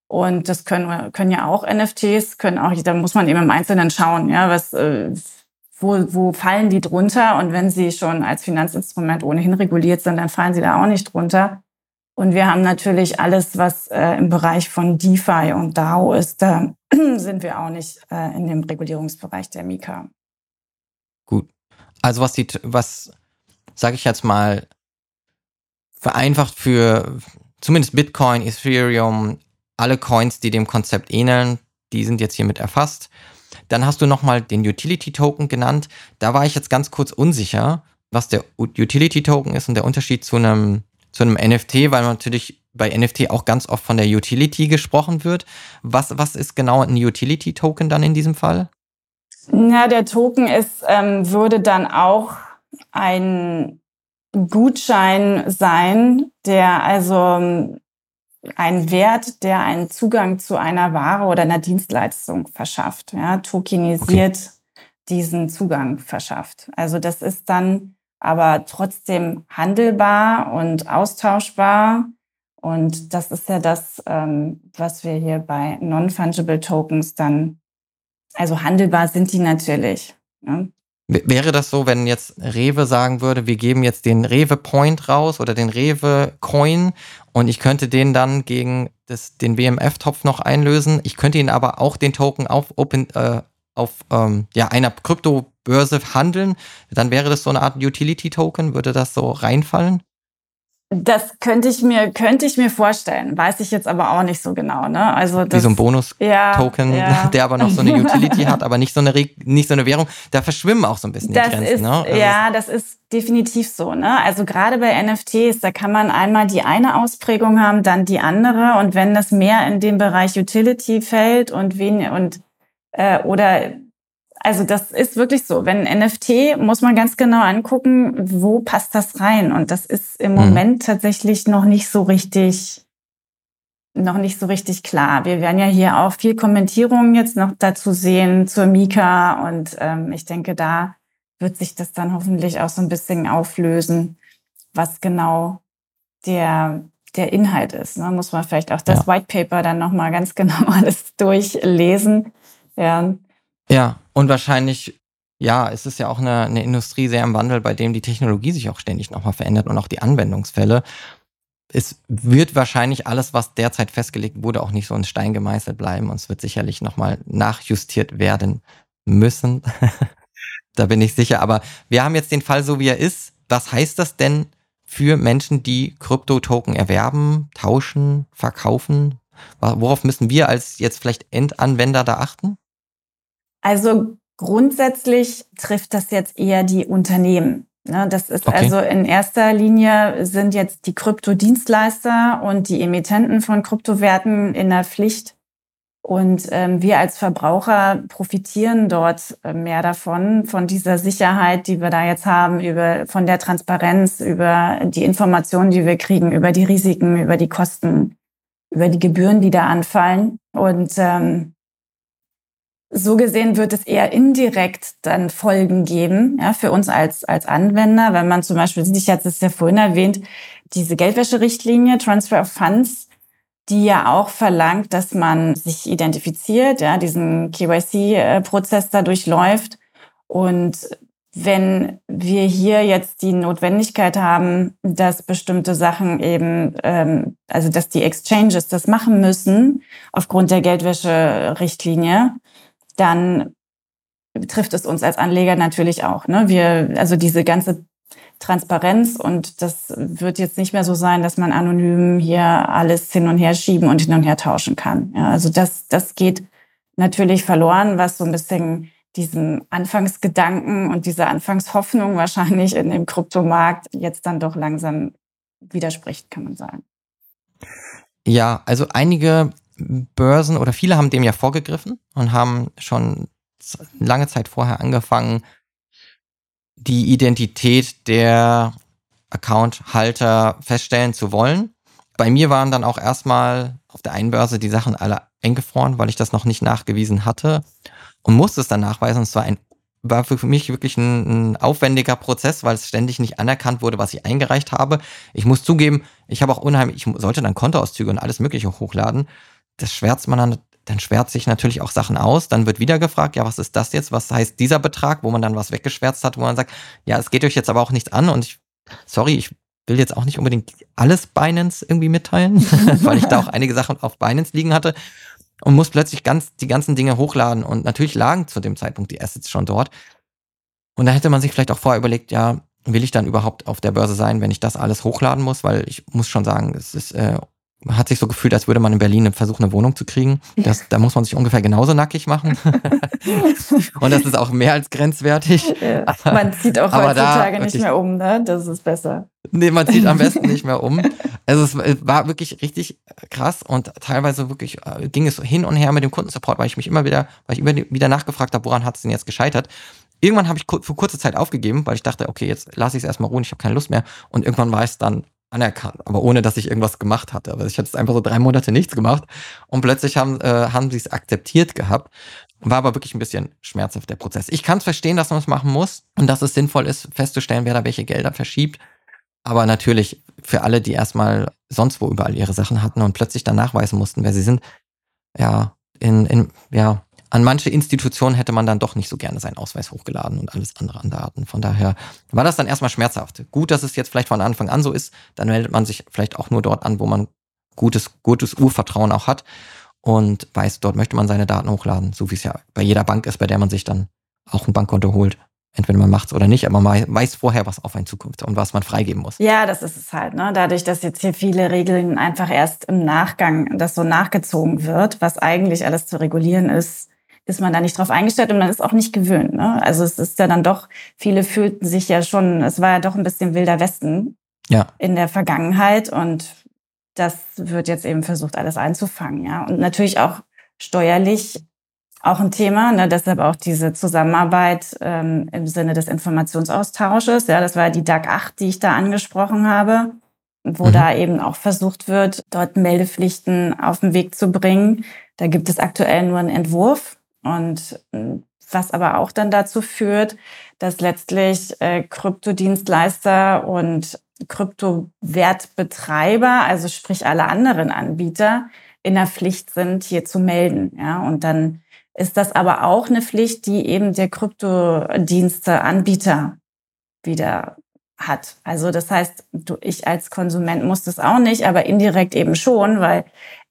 und das können, können ja auch NFTs, können auch, da muss man eben im Einzelnen schauen, ja, was, äh, wo, wo fallen die drunter? Und wenn sie schon als Finanzinstrument ohnehin reguliert sind, dann fallen sie da auch nicht drunter. Und wir haben natürlich alles, was äh, im Bereich von DeFi und DAO ist, da sind wir auch nicht äh, in dem Regulierungsbereich der Mika. Gut. Also was die, was, sage ich jetzt mal, vereinfacht für zumindest Bitcoin, Ethereum, alle Coins, die dem Konzept ähneln, die sind jetzt hiermit erfasst. Dann hast du nochmal den Utility Token genannt. Da war ich jetzt ganz kurz unsicher, was der Utility Token ist und der Unterschied zu einem, zu einem NFT, weil natürlich bei NFT auch ganz oft von der Utility gesprochen wird. Was, was ist genau ein Utility Token dann in diesem Fall? Ja, der Token ist, ähm, würde dann auch ein Gutschein sein, der also ein Wert, der einen Zugang zu einer Ware oder einer Dienstleistung verschafft, ja, tokenisiert okay. diesen Zugang verschafft. Also das ist dann aber trotzdem handelbar und austauschbar. Und das ist ja das, ähm, was wir hier bei Non-Fungible Tokens dann, also handelbar sind die natürlich. Ne? Wäre das so, wenn jetzt Rewe sagen würde, wir geben jetzt den Rewe Point raus oder den Rewe Coin und ich könnte den dann gegen das, den WMF-Topf noch einlösen. Ich könnte ihn aber auch den Token auf Open, äh, auf ähm, ja, einer Kryptobörse handeln. Dann wäre das so eine Art Utility-Token. Würde das so reinfallen? Das könnte ich mir, könnte ich mir vorstellen. Weiß ich jetzt aber auch nicht so genau, ne? Also das, Wie so ein Bonus-Token, ja, ja. der aber noch so eine Utility hat, aber nicht so eine, nicht so eine Währung. Da verschwimmen auch so ein bisschen das die Grenzen, ist, ne? Also ja, das ist definitiv so, ne? Also gerade bei NFTs, da kann man einmal die eine Ausprägung haben, dann die andere. Und wenn das mehr in den Bereich Utility fällt und wen, und, äh, oder also das ist wirklich so. Wenn NFT muss man ganz genau angucken, wo passt das rein. Und das ist im mhm. Moment tatsächlich noch nicht so richtig, noch nicht so richtig klar. Wir werden ja hier auch viel Kommentierungen jetzt noch dazu sehen zur Mika. Und ähm, ich denke, da wird sich das dann hoffentlich auch so ein bisschen auflösen, was genau der, der Inhalt ist. Da ne? muss man vielleicht auch das ja. White Paper dann nochmal ganz genau alles durchlesen. Ja. Ja, und wahrscheinlich, ja, es ist ja auch eine, eine Industrie sehr im Wandel, bei dem die Technologie sich auch ständig nochmal verändert und auch die Anwendungsfälle. Es wird wahrscheinlich alles, was derzeit festgelegt wurde, auch nicht so in Stein gemeißelt bleiben und es wird sicherlich nochmal nachjustiert werden müssen. da bin ich sicher. Aber wir haben jetzt den Fall so, wie er ist. Was heißt das denn für Menschen, die Krypto-Token erwerben, tauschen, verkaufen? Worauf müssen wir als jetzt vielleicht Endanwender da achten? Also grundsätzlich trifft das jetzt eher die Unternehmen. Ne? Das ist okay. also in erster Linie sind jetzt die Kryptodienstleister und die Emittenten von Kryptowerten in der Pflicht. Und ähm, wir als Verbraucher profitieren dort äh, mehr davon, von dieser Sicherheit, die wir da jetzt haben, über, von der Transparenz, über die Informationen, die wir kriegen, über die Risiken, über die Kosten, über die Gebühren, die da anfallen. Und ähm, so gesehen wird es eher indirekt dann Folgen geben, ja, für uns als, als Anwender. Wenn man zum Beispiel, ich hatte es ja vorhin erwähnt, diese Geldwäscherichtlinie, Transfer of Funds, die ja auch verlangt, dass man sich identifiziert, ja, diesen KYC-Prozess da durchläuft. Und wenn wir hier jetzt die Notwendigkeit haben, dass bestimmte Sachen eben, ähm, also dass die Exchanges das machen müssen aufgrund der Geldwäscherichtlinie, dann trifft es uns als Anleger natürlich auch. Ne? Wir, also diese ganze Transparenz und das wird jetzt nicht mehr so sein, dass man anonym hier alles hin und her schieben und hin und her tauschen kann. Ja, also das, das geht natürlich verloren, was so ein bisschen diesem Anfangsgedanken und dieser Anfangshoffnung wahrscheinlich in dem Kryptomarkt jetzt dann doch langsam widerspricht, kann man sagen. Ja, also einige Börsen oder viele haben dem ja vorgegriffen und haben schon lange Zeit vorher angefangen, die Identität der Account-Halter feststellen zu wollen. Bei mir waren dann auch erstmal auf der einen Börse die Sachen alle eingefroren, weil ich das noch nicht nachgewiesen hatte und musste es dann nachweisen. Es war ein war für mich wirklich ein, ein, aufwendiger Prozess, weil es ständig nicht anerkannt wurde, was ich eingereicht habe. Ich muss zugeben, ich habe auch unheimlich, ich sollte dann Kontoauszüge und alles Mögliche hochladen das schwärzt man dann, dann schwärzt sich natürlich auch Sachen aus. Dann wird wieder gefragt, ja, was ist das jetzt? Was heißt dieser Betrag, wo man dann was weggeschwärzt hat, wo man sagt, ja, es geht euch jetzt aber auch nichts an und ich, sorry, ich will jetzt auch nicht unbedingt alles Binance irgendwie mitteilen, weil ich da auch einige Sachen auf Binance liegen hatte und muss plötzlich ganz die ganzen Dinge hochladen und natürlich lagen zu dem Zeitpunkt die Assets schon dort. Und da hätte man sich vielleicht auch vorher überlegt, ja, will ich dann überhaupt auf der Börse sein, wenn ich das alles hochladen muss? Weil ich muss schon sagen, es ist äh, hat sich so gefühlt, als würde man in Berlin versuchen, eine Wohnung zu kriegen. Das, da muss man sich ungefähr genauso nackig machen. und das ist auch mehr als grenzwertig. Ja, man zieht auch Aber heutzutage nicht mehr um, ne? Das ist besser. Nee, man zieht am besten nicht mehr um. Also es war wirklich richtig krass und teilweise wirklich äh, ging es hin und her mit dem Kundensupport, weil ich mich immer wieder, weil ich immer wieder nachgefragt habe, woran hat es denn jetzt gescheitert. Irgendwann habe ich für kurze Zeit aufgegeben, weil ich dachte, okay, jetzt lasse ich es erstmal ruhen, ich habe keine Lust mehr. Und irgendwann war es dann anerkannt, aber ohne dass ich irgendwas gemacht hatte. Aber ich hatte einfach so drei Monate nichts gemacht und plötzlich haben, äh, haben sie es akzeptiert gehabt. War aber wirklich ein bisschen schmerzhaft der Prozess. Ich kann es verstehen, dass man es machen muss und dass es sinnvoll ist, festzustellen, wer da welche Gelder verschiebt. Aber natürlich für alle, die erstmal sonst wo überall ihre Sachen hatten und plötzlich dann nachweisen mussten, wer sie sind, ja, in, in ja, an manche Institutionen hätte man dann doch nicht so gerne seinen Ausweis hochgeladen und alles andere an Daten. Von daher war das dann erstmal schmerzhaft. Gut, dass es jetzt vielleicht von Anfang an so ist, dann meldet man sich vielleicht auch nur dort an, wo man gutes, gutes Urvertrauen auch hat und weiß, dort möchte man seine Daten hochladen, so wie es ja bei jeder Bank ist, bei der man sich dann auch ein Bankkonto holt. Entweder man macht es oder nicht, aber man weiß vorher, was auf einen zukommt und was man freigeben muss. Ja, das ist es halt. Ne? Dadurch, dass jetzt hier viele Regeln einfach erst im Nachgang das so nachgezogen wird, was eigentlich alles zu regulieren ist, ist man da nicht drauf eingestellt und man ist auch nicht gewöhnt. Ne? Also es ist ja dann doch, viele fühlten sich ja schon, es war ja doch ein bisschen wilder Westen ja. in der Vergangenheit und das wird jetzt eben versucht, alles einzufangen. Ja? Und natürlich auch steuerlich auch ein Thema, ne? deshalb auch diese Zusammenarbeit ähm, im Sinne des Informationsaustausches. Ja, das war die DAG 8, die ich da angesprochen habe, wo mhm. da eben auch versucht wird, dort Meldepflichten auf den Weg zu bringen. Da gibt es aktuell nur einen Entwurf und hm, was aber auch dann dazu führt, dass letztlich äh, Kryptodienstleister und Kryptowertbetreiber, also sprich alle anderen Anbieter, in der Pflicht sind, hier zu melden. Ja, und dann ist das aber auch eine Pflicht, die eben der Kryptodienste-Anbieter wieder hat. Also das heißt, du, ich als Konsument muss das auch nicht, aber indirekt eben schon, weil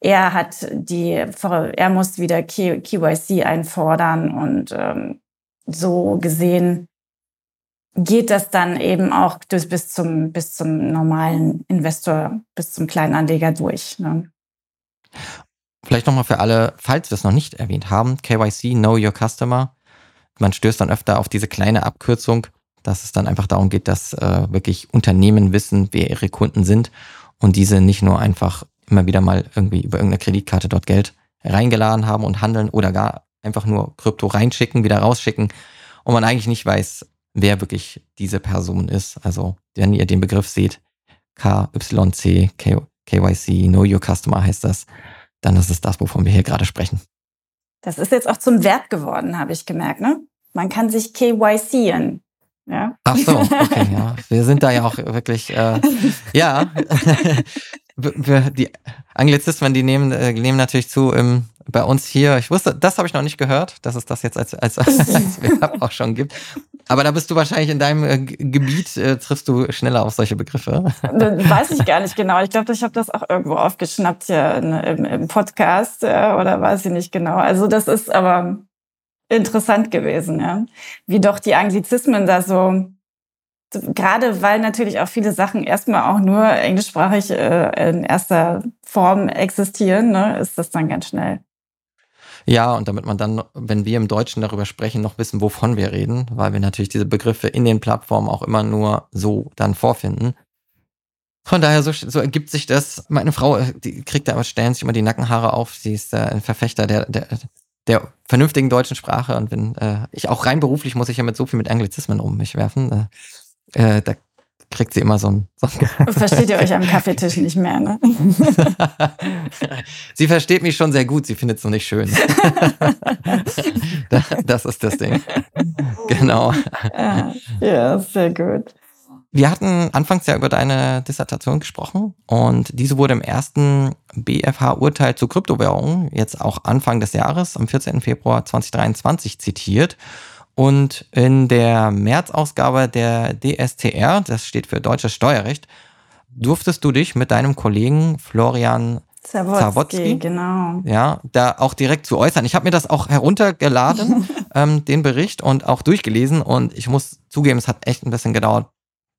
er hat die, er muss wieder KYC einfordern und ähm, so gesehen geht das dann eben auch bis zum, bis zum normalen Investor, bis zum kleinen Anleger durch. Ne? Vielleicht nochmal für alle, falls wir es noch nicht erwähnt haben, KYC, Know Your Customer. Man stößt dann öfter auf diese kleine Abkürzung, dass es dann einfach darum geht, dass äh, wirklich Unternehmen wissen, wer ihre Kunden sind und diese nicht nur einfach immer wieder mal irgendwie über irgendeine Kreditkarte dort Geld reingeladen haben und handeln oder gar einfach nur Krypto reinschicken, wieder rausschicken und man eigentlich nicht weiß, wer wirklich diese Person ist. Also wenn ihr den Begriff seht, KYC, KYC, Know Your Customer heißt das, dann ist es das, wovon wir hier gerade sprechen. Das ist jetzt auch zum Wert geworden, habe ich gemerkt. Ne? Man kann sich KYCen. Ja. Ach so, okay, ja. Wir sind da ja auch wirklich, äh, ja, die Anglizismen, die nehmen, äh, nehmen natürlich zu im, bei uns hier. Ich wusste, das habe ich noch nicht gehört, dass es das jetzt als, als, als Verb auch schon gibt. Aber da bist du wahrscheinlich in deinem äh, Gebiet, äh, triffst du schneller auf solche Begriffe. Weiß ich gar nicht genau. Ich glaube, ich habe das auch irgendwo aufgeschnappt hier in, im, im, Podcast äh, oder weiß ich nicht genau. Also das ist aber interessant gewesen, ja. Wie doch die Anglizismen da so, gerade weil natürlich auch viele Sachen erstmal auch nur englischsprachig äh, in erster Form existieren, ne, ist das dann ganz schnell ja, und damit man dann, wenn wir im Deutschen darüber sprechen, noch wissen, wovon wir reden, weil wir natürlich diese Begriffe in den Plattformen auch immer nur so dann vorfinden. Von daher, so, so ergibt sich das. Meine Frau, die kriegt da aber stellen sich immer die Nackenhaare auf. Sie ist äh, ein Verfechter der, der, der vernünftigen deutschen Sprache. Und wenn äh, ich auch rein beruflich muss ich ja mit so viel mit Anglizismen um mich werfen. Äh, äh da kriegt sie immer so ein, so Versteht ihr euch am Kaffeetisch nicht mehr, ne? sie versteht mich schon sehr gut, sie findet es nur nicht schön. das ist das Ding. Genau. Ja, sehr gut. Wir hatten anfangs ja über deine Dissertation gesprochen und diese wurde im ersten BFH-Urteil zu Kryptowährungen jetzt auch Anfang des Jahres, am 14. Februar 2023 zitiert. Und in der März-Ausgabe der DSTR, das steht für Deutsches Steuerrecht, durftest du dich mit deinem Kollegen Florian Zawodski, genau. Ja, da auch direkt zu äußern. Ich habe mir das auch heruntergeladen, ähm, den Bericht, und auch durchgelesen. Und ich muss zugeben, es hat echt ein bisschen gedauert,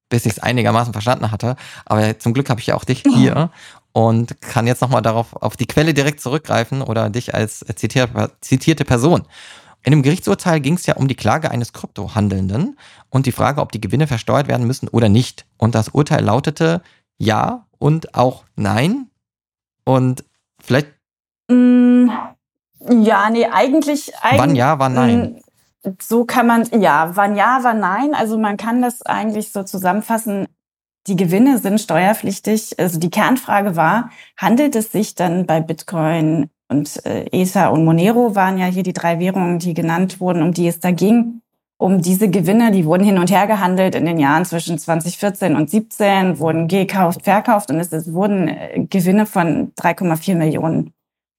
bis ich es einigermaßen verstanden hatte. Aber zum Glück habe ich ja auch dich hier und kann jetzt nochmal darauf auf die Quelle direkt zurückgreifen oder dich als zitierte, zitierte Person. In dem Gerichtsurteil ging es ja um die Klage eines Kryptohandelnden und die Frage, ob die Gewinne versteuert werden müssen oder nicht. Und das Urteil lautete ja und auch nein. Und vielleicht. Mm, ja, nee, eigentlich. eigentlich wann ja, wann nein? Mm, so kann man, ja, wann ja, wann nein. Also man kann das eigentlich so zusammenfassen. Die Gewinne sind steuerpflichtig. Also die Kernfrage war, handelt es sich dann bei Bitcoin und äh, ESA und Monero waren ja hier die drei Währungen, die genannt wurden, um die es da ging. Um diese Gewinne, die wurden hin und her gehandelt in den Jahren zwischen 2014 und 2017, wurden gekauft, verkauft und es, es wurden äh, Gewinne von 3,4 Millionen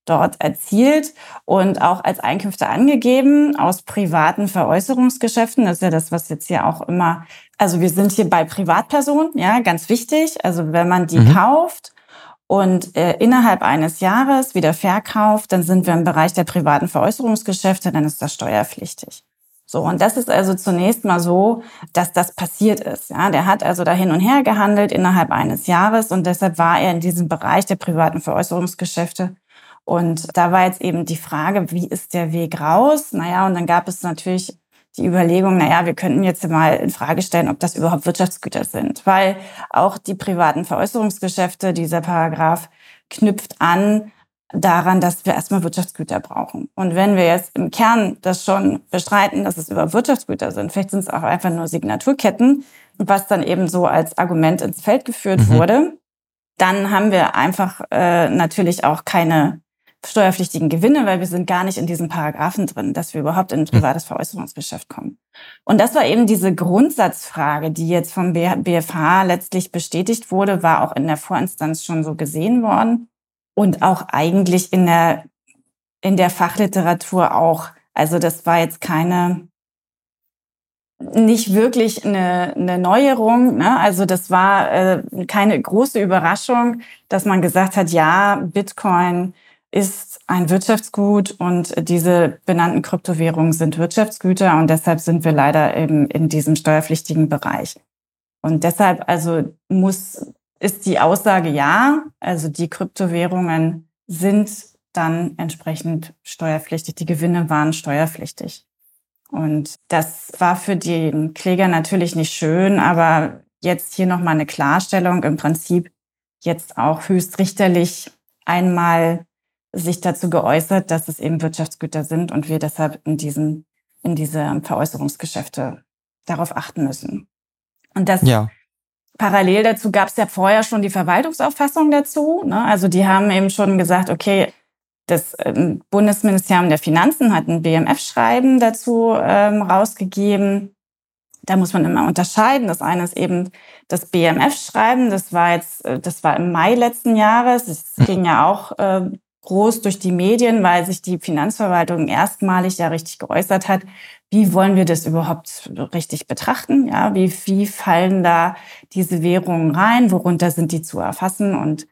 dort erzielt und auch als Einkünfte angegeben aus privaten Veräußerungsgeschäften. Das ist ja das, was jetzt hier auch immer, also wir sind hier bei Privatpersonen, ja, ganz wichtig. Also wenn man die mhm. kauft und äh, innerhalb eines Jahres wieder verkauft, dann sind wir im Bereich der privaten Veräußerungsgeschäfte, dann ist das steuerpflichtig. So, und das ist also zunächst mal so, dass das passiert ist. Ja, der hat also da hin und her gehandelt innerhalb eines Jahres und deshalb war er in diesem Bereich der privaten Veräußerungsgeschäfte. Und da war jetzt eben die Frage, wie ist der Weg raus? Naja, und dann gab es natürlich die Überlegung, naja, wir könnten jetzt mal in Frage stellen, ob das überhaupt Wirtschaftsgüter sind, weil auch die privaten Veräußerungsgeschäfte, dieser Paragraph knüpft an daran, dass wir erstmal Wirtschaftsgüter brauchen. Und wenn wir jetzt im Kern das schon bestreiten, dass es über Wirtschaftsgüter sind, vielleicht sind es auch einfach nur Signaturketten, was dann eben so als Argument ins Feld geführt mhm. wurde, dann haben wir einfach äh, natürlich auch keine steuerpflichtigen Gewinne, weil wir sind gar nicht in diesen Paragraphen drin, dass wir überhaupt in ein privates Veräußerungsgeschäft kommen. Und das war eben diese Grundsatzfrage, die jetzt vom BFH letztlich bestätigt wurde, war auch in der Vorinstanz schon so gesehen worden und auch eigentlich in der, in der Fachliteratur auch. Also das war jetzt keine, nicht wirklich eine, eine Neuerung. Ne? Also das war äh, keine große Überraschung, dass man gesagt hat, ja, Bitcoin ist ein Wirtschaftsgut und diese benannten Kryptowährungen sind Wirtschaftsgüter und deshalb sind wir leider eben in diesem steuerpflichtigen Bereich. Und deshalb also muss ist die Aussage ja. Also die Kryptowährungen sind dann entsprechend steuerpflichtig. Die Gewinne waren steuerpflichtig. Und das war für den Kläger natürlich nicht schön, aber jetzt hier nochmal eine Klarstellung. Im Prinzip jetzt auch höchstrichterlich einmal sich dazu geäußert, dass es eben Wirtschaftsgüter sind und wir deshalb in diesen, in diese Veräußerungsgeschäfte darauf achten müssen. Und das ja. Parallel dazu gab es ja vorher schon die Verwaltungsauffassung dazu. Ne? Also die haben eben schon gesagt, okay, das ähm, Bundesministerium der Finanzen hat ein BMF-Schreiben dazu ähm, rausgegeben. Da muss man immer unterscheiden. Das eine ist eben das BMF-Schreiben. Das war jetzt, äh, das war im Mai letzten Jahres. Es hm. ging ja auch äh, groß durch die Medien, weil sich die Finanzverwaltung erstmalig ja richtig geäußert hat, wie wollen wir das überhaupt richtig betrachten? Ja, wie, wie fallen da diese Währungen rein? Worunter sind die zu erfassen? Und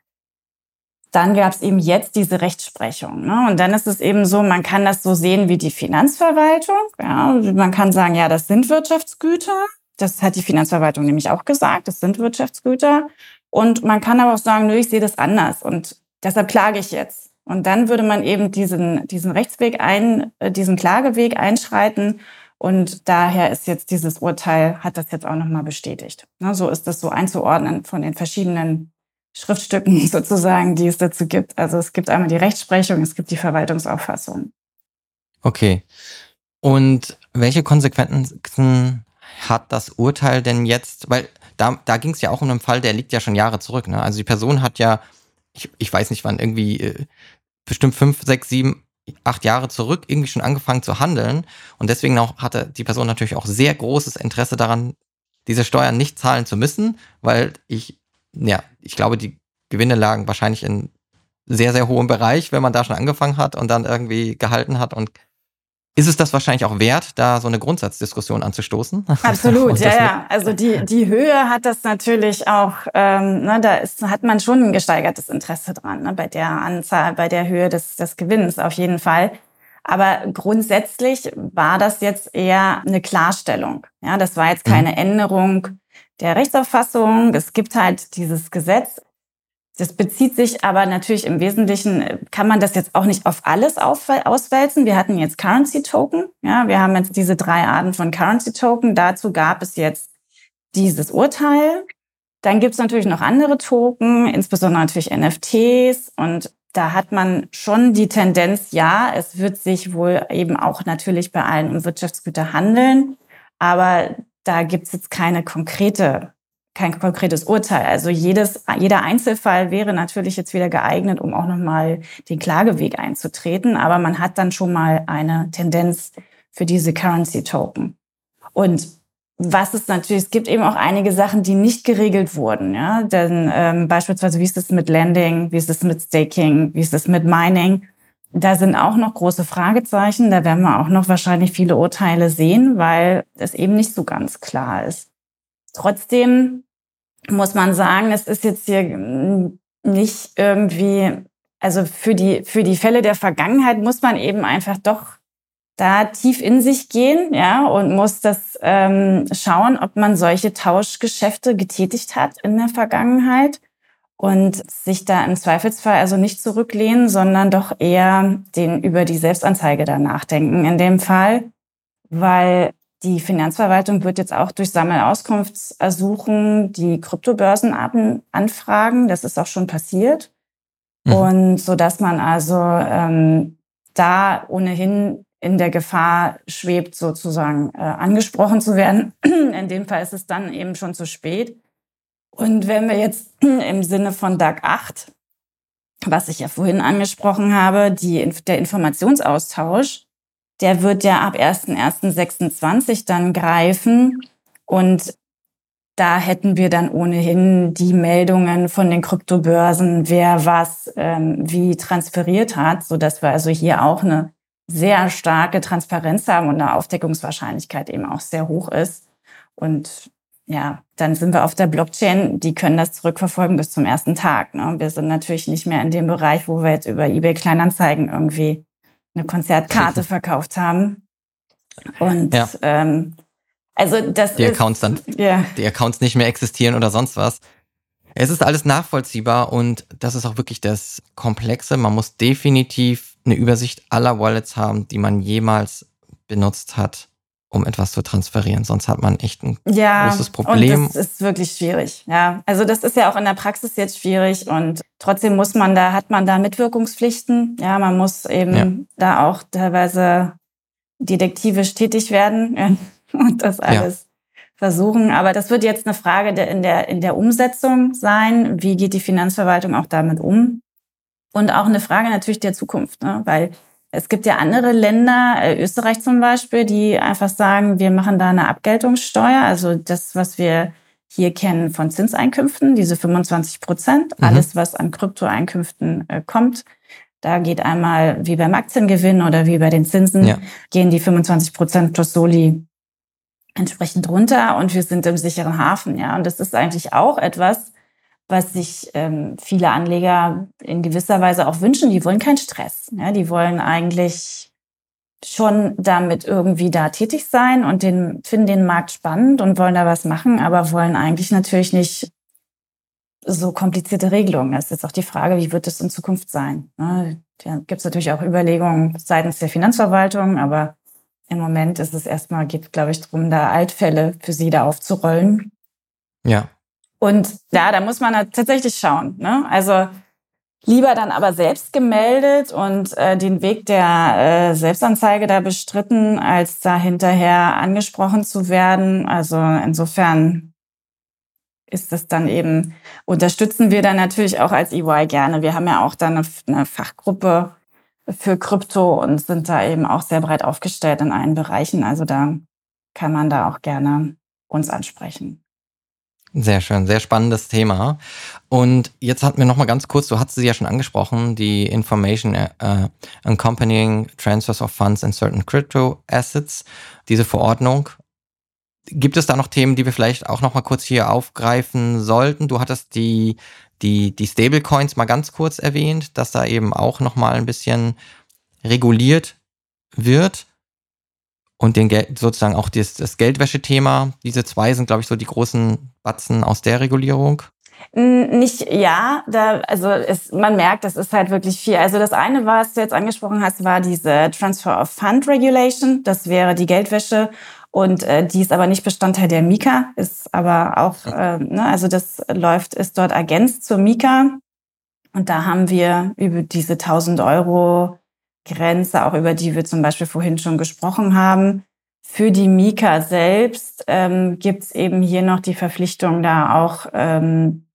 dann gab es eben jetzt diese Rechtsprechung. Ne? Und dann ist es eben so, man kann das so sehen wie die Finanzverwaltung. Ja? Man kann sagen, ja, das sind Wirtschaftsgüter. Das hat die Finanzverwaltung nämlich auch gesagt, das sind Wirtschaftsgüter. Und man kann aber auch sagen, nö, ich sehe das anders und deshalb klage ich jetzt. Und dann würde man eben diesen, diesen Rechtsweg ein, äh, diesen Klageweg einschreiten. Und daher ist jetzt dieses Urteil, hat das jetzt auch nochmal bestätigt. Ne, so ist das so einzuordnen von den verschiedenen Schriftstücken sozusagen, die es dazu gibt. Also es gibt einmal die Rechtsprechung, es gibt die Verwaltungsauffassung. Okay. Und welche Konsequenzen hat das Urteil denn jetzt? Weil da, da ging es ja auch um einen Fall, der liegt ja schon Jahre zurück. Ne? Also die Person hat ja, ich, ich weiß nicht wann, irgendwie äh, bestimmt fünf, sechs, sieben, acht Jahre zurück irgendwie schon angefangen zu handeln. Und deswegen auch hatte die Person natürlich auch sehr großes Interesse daran, diese Steuern nicht zahlen zu müssen, weil ich, ja, ich glaube, die Gewinne lagen wahrscheinlich in sehr, sehr hohem Bereich, wenn man da schon angefangen hat und dann irgendwie gehalten hat und ist es das wahrscheinlich auch wert, da so eine Grundsatzdiskussion anzustoßen? Absolut, ja, ja. Also die, die Höhe hat das natürlich auch, ähm, ne, da ist, hat man schon ein gesteigertes Interesse dran, ne, bei der Anzahl, bei der Höhe des, des Gewinns auf jeden Fall. Aber grundsätzlich war das jetzt eher eine Klarstellung. Ja, das war jetzt keine mhm. Änderung der Rechtsauffassung. Es gibt halt dieses Gesetz das bezieht sich aber natürlich im Wesentlichen, äh, kann man das jetzt auch nicht auf alles auswälzen. Wir hatten jetzt Currency Token. Ja, wir haben jetzt diese drei Arten von Currency Token. Dazu gab es jetzt dieses Urteil. Dann gibt es natürlich noch andere Token, insbesondere natürlich NFTs. Und da hat man schon die Tendenz, ja, es wird sich wohl eben auch natürlich bei allen um Wirtschaftsgüter handeln. Aber da gibt es jetzt keine konkrete kein konkretes Urteil. Also jedes, jeder Einzelfall wäre natürlich jetzt wieder geeignet, um auch nochmal den Klageweg einzutreten. Aber man hat dann schon mal eine Tendenz für diese Currency Token. Und was ist natürlich, es gibt eben auch einige Sachen, die nicht geregelt wurden. Ja? Denn ähm, beispielsweise, wie ist es mit Landing, wie ist es mit Staking, wie ist es mit Mining? da sind auch noch große Fragezeichen. Da werden wir auch noch wahrscheinlich viele Urteile sehen, weil es eben nicht so ganz klar ist. Trotzdem muss man sagen, es ist jetzt hier nicht irgendwie, also für die, für die Fälle der Vergangenheit muss man eben einfach doch da tief in sich gehen, ja, und muss das ähm, schauen, ob man solche Tauschgeschäfte getätigt hat in der Vergangenheit und sich da im Zweifelsfall also nicht zurücklehnen, sondern doch eher den über die Selbstanzeige da nachdenken in dem Fall, weil die Finanzverwaltung wird jetzt auch durch Sammelauskunftsersuchen die Kryptobörsen anfragen. Das ist auch schon passiert. Mhm. Und so dass man also ähm, da ohnehin in der Gefahr schwebt, sozusagen äh, angesprochen zu werden. In dem Fall ist es dann eben schon zu spät. Und wenn wir jetzt im Sinne von DAG 8, was ich ja vorhin angesprochen habe, die, der Informationsaustausch, der wird ja ab 1.1.26 dann greifen. Und da hätten wir dann ohnehin die Meldungen von den Kryptobörsen, wer was ähm, wie transferiert hat, so dass wir also hier auch eine sehr starke Transparenz haben und eine Aufdeckungswahrscheinlichkeit eben auch sehr hoch ist. Und ja, dann sind wir auf der Blockchain, die können das zurückverfolgen bis zum ersten Tag. Ne? Wir sind natürlich nicht mehr in dem Bereich, wo wir jetzt über eBay Kleinanzeigen irgendwie eine Konzertkarte verkauft haben. Und ja. ähm, also das die ist, Accounts dann, ja. die Accounts nicht mehr existieren oder sonst was. Es ist alles nachvollziehbar und das ist auch wirklich das Komplexe. Man muss definitiv eine Übersicht aller Wallets haben, die man jemals benutzt hat, um etwas zu transferieren. Sonst hat man echt ein ja, großes Problem. Und das ist wirklich schwierig. Ja, also das ist ja auch in der Praxis jetzt schwierig und trotzdem muss man da, hat man da Mitwirkungspflichten. Ja, man muss eben ja. da auch teilweise detektivisch tätig werden ja, und das alles versuchen. Aber das wird jetzt eine Frage der, in, der, in der Umsetzung sein. Wie geht die Finanzverwaltung auch damit um? Und auch eine Frage natürlich der Zukunft, ne? weil es gibt ja andere Länder, äh, Österreich zum Beispiel, die einfach sagen, wir machen da eine Abgeltungssteuer, also das, was wir hier kennen von Zinseinkünften, diese 25 Prozent, mhm. alles, was an Kryptoeinkünften äh, kommt. Da geht einmal wie beim Aktiengewinn oder wie bei den Zinsen, ja. gehen die 25 Prozent plus Soli entsprechend runter und wir sind im sicheren Hafen. Ja, und das ist eigentlich auch etwas, was sich ähm, viele Anleger in gewisser Weise auch wünschen. Die wollen keinen Stress. Ja, die wollen eigentlich schon damit irgendwie da tätig sein und den, finden den Markt spannend und wollen da was machen, aber wollen eigentlich natürlich nicht so komplizierte Regelungen. Das ist jetzt auch die Frage, wie wird es in Zukunft sein? Ne? Da gibt es natürlich auch Überlegungen seitens der Finanzverwaltung, aber im Moment ist es erstmal, geht, glaube ich, darum, da Altfälle für sie da aufzurollen. Ja. Und ja, da muss man halt tatsächlich schauen. Ne? Also lieber dann aber selbst gemeldet und äh, den Weg der äh, Selbstanzeige da bestritten, als da hinterher angesprochen zu werden. Also insofern ist das dann eben, unterstützen wir dann natürlich auch als EY gerne. Wir haben ja auch dann eine, eine Fachgruppe, für Krypto und sind da eben auch sehr breit aufgestellt in allen Bereichen. Also da kann man da auch gerne uns ansprechen. Sehr schön, sehr spannendes Thema. Und jetzt hatten wir noch mal ganz kurz, du hast sie ja schon angesprochen, die Information uh, Accompanying Transfers of Funds in Certain Crypto Assets, diese Verordnung. Gibt es da noch Themen, die wir vielleicht auch noch mal kurz hier aufgreifen sollten? Du hattest die die, die Stablecoins mal ganz kurz erwähnt, dass da eben auch nochmal ein bisschen reguliert wird. Und den Geld, sozusagen auch das, das Geldwäsche-Thema. Diese zwei sind, glaube ich, so die großen Batzen aus der Regulierung. Nicht, ja, da, also es, man merkt, das ist halt wirklich viel. Also das eine, was du jetzt angesprochen hast, war diese Transfer of Fund Regulation. Das wäre die Geldwäsche und äh, die ist aber nicht Bestandteil der Mika, ist aber auch, äh, ne, also das läuft, ist dort ergänzt zur Mika. Und da haben wir über diese 1000 Euro Grenze, auch über die wir zum Beispiel vorhin schon gesprochen haben. Für die Mika selbst ähm, gibt es eben hier noch die Verpflichtung, da auch ähm,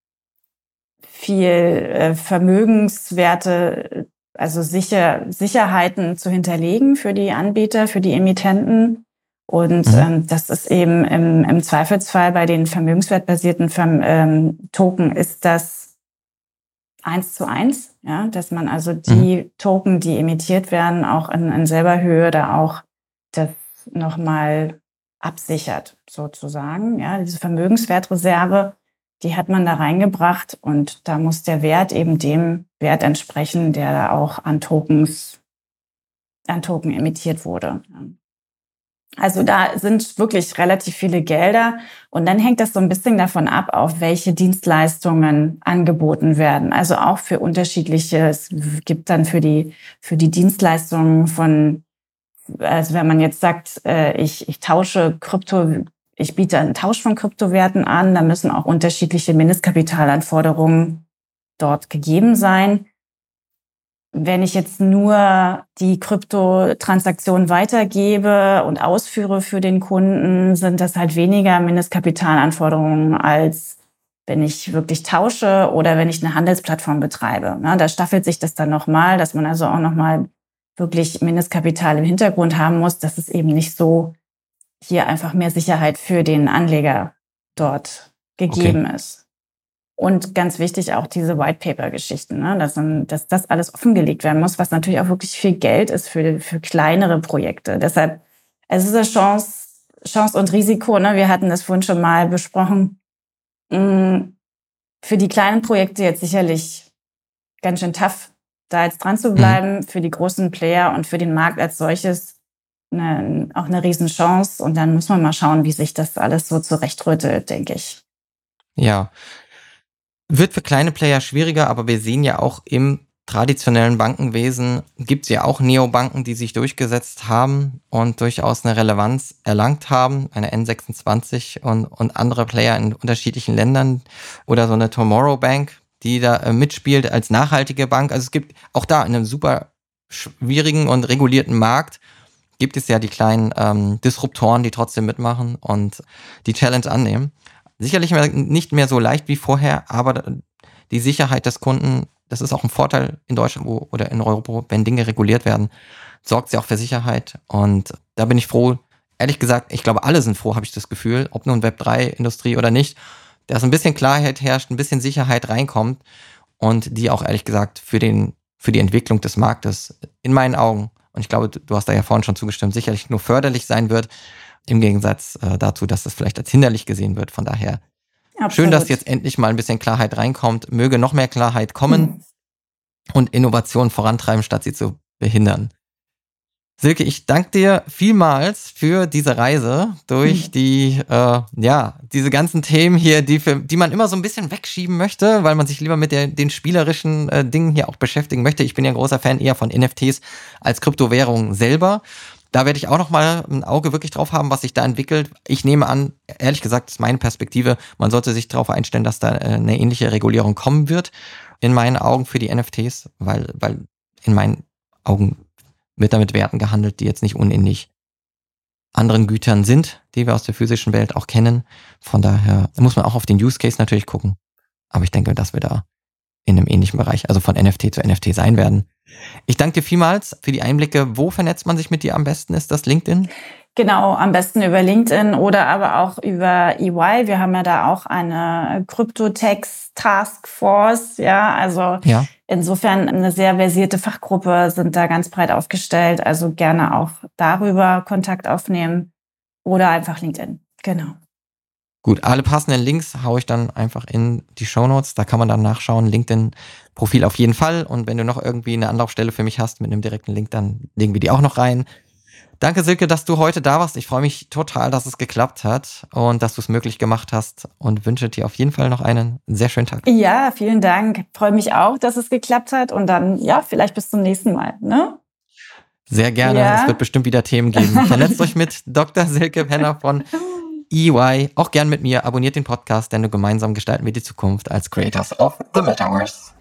viel äh, Vermögenswerte, also sicher, Sicherheiten zu hinterlegen für die Anbieter, für die Emittenten. Und mhm. ähm, das ist eben im, im Zweifelsfall bei den vermögenswertbasierten Verm ähm, Token ist das eins zu eins, ja, dass man also die mhm. Token, die emittiert werden, auch in, in selber Höhe da auch das nochmal absichert, sozusagen. Ja, diese Vermögenswertreserve, die hat man da reingebracht und da muss der Wert eben dem Wert entsprechen, der da auch an Tokens, an Token emittiert wurde. Also da sind wirklich relativ viele Gelder und dann hängt das so ein bisschen davon ab, auf welche Dienstleistungen angeboten werden. Also auch für unterschiedliche, es gibt dann für die, für die Dienstleistungen von, also wenn man jetzt sagt, äh, ich, ich tausche Krypto, ich biete einen Tausch von Kryptowerten an, da müssen auch unterschiedliche Mindestkapitalanforderungen dort gegeben sein. Wenn ich jetzt nur die Kryptotransaktion weitergebe und ausführe für den Kunden, sind das halt weniger Mindestkapitalanforderungen als wenn ich wirklich tausche oder wenn ich eine Handelsplattform betreibe. Da staffelt sich das dann nochmal, dass man also auch nochmal wirklich Mindestkapital im Hintergrund haben muss, dass es eben nicht so hier einfach mehr Sicherheit für den Anleger dort gegeben okay. ist. Und ganz wichtig auch diese White Paper Geschichten, ne? dass, dass das alles offengelegt werden muss, was natürlich auch wirklich viel Geld ist für, für kleinere Projekte. Deshalb, es ist eine Chance, Chance und Risiko. Ne? Wir hatten das vorhin schon mal besprochen. Mm, für die kleinen Projekte jetzt sicherlich ganz schön tough, da jetzt dran zu bleiben. Mhm. Für die großen Player und für den Markt als solches eine, auch eine Riesenchance. Und dann muss man mal schauen, wie sich das alles so zurechtrüttelt, denke ich. Ja, wird für kleine Player schwieriger, aber wir sehen ja auch im traditionellen Bankenwesen gibt es ja auch Neobanken, die sich durchgesetzt haben und durchaus eine Relevanz erlangt haben, eine N26 und, und andere Player in unterschiedlichen Ländern oder so eine Tomorrow Bank, die da äh, mitspielt als nachhaltige Bank. Also es gibt auch da in einem super schwierigen und regulierten Markt gibt es ja die kleinen ähm, Disruptoren, die trotzdem mitmachen und die Challenge annehmen. Sicherlich nicht mehr so leicht wie vorher, aber die Sicherheit des Kunden, das ist auch ein Vorteil in Deutschland oder in Europa, wenn Dinge reguliert werden, sorgt sie auch für Sicherheit. Und da bin ich froh, ehrlich gesagt, ich glaube, alle sind froh, habe ich das Gefühl, ob nun Web3-Industrie oder nicht, dass ein bisschen Klarheit herrscht, ein bisschen Sicherheit reinkommt und die auch ehrlich gesagt für, den, für die Entwicklung des Marktes in meinen Augen, und ich glaube, du hast da ja vorhin schon zugestimmt, sicherlich nur förderlich sein wird, im Gegensatz äh, dazu, dass das vielleicht als hinderlich gesehen wird. Von daher Absolut. schön, dass jetzt endlich mal ein bisschen Klarheit reinkommt. Möge noch mehr Klarheit kommen mhm. und Innovation vorantreiben, statt sie zu behindern. Silke, ich danke dir vielmals für diese Reise durch mhm. die, äh, ja, diese ganzen Themen hier, die, für, die man immer so ein bisschen wegschieben möchte, weil man sich lieber mit der, den spielerischen äh, Dingen hier auch beschäftigen möchte. Ich bin ja ein großer Fan eher von NFTs als Kryptowährung selber. Da werde ich auch noch mal ein Auge wirklich drauf haben, was sich da entwickelt. Ich nehme an, ehrlich gesagt, ist meine Perspektive, man sollte sich darauf einstellen, dass da äh, eine ähnliche Regulierung kommen wird. In meinen Augen für die NFTs, weil, weil in meinen Augen wird damit Werten gehandelt, die jetzt nicht unähnlich anderen Gütern sind, die wir aus der physischen Welt auch kennen. Von daher muss man auch auf den Use Case natürlich gucken. Aber ich denke, dass wir da in einem ähnlichen Bereich, also von NFT zu NFT sein werden. Ich danke dir vielmals für die Einblicke. Wo vernetzt man sich mit dir am besten? Ist das LinkedIn? Genau, am besten über LinkedIn oder aber auch über EY. Wir haben ja da auch eine Cryptotex Task Force. Ja, also ja. insofern eine sehr versierte Fachgruppe sind da ganz breit aufgestellt. Also gerne auch darüber Kontakt aufnehmen oder einfach LinkedIn. Genau. Gut, alle passenden Links haue ich dann einfach in die Show Notes. Da kann man dann nachschauen. LinkedIn-Profil auf jeden Fall. Und wenn du noch irgendwie eine Anlaufstelle für mich hast mit einem direkten Link, dann legen wir die auch noch rein. Danke, Silke, dass du heute da warst. Ich freue mich total, dass es geklappt hat und dass du es möglich gemacht hast und wünsche dir auf jeden Fall noch einen sehr schönen Tag. Ja, vielen Dank. freue mich auch, dass es geklappt hat und dann, ja, vielleicht bis zum nächsten Mal. Ne? Sehr gerne. Ja. Es wird bestimmt wieder Themen geben. Vernetzt euch mit Dr. Silke Penner von EY. Auch gern mit mir. Abonniert den Podcast, denn nur gemeinsam gestalten wir die Zukunft als Creators of the Metaverse.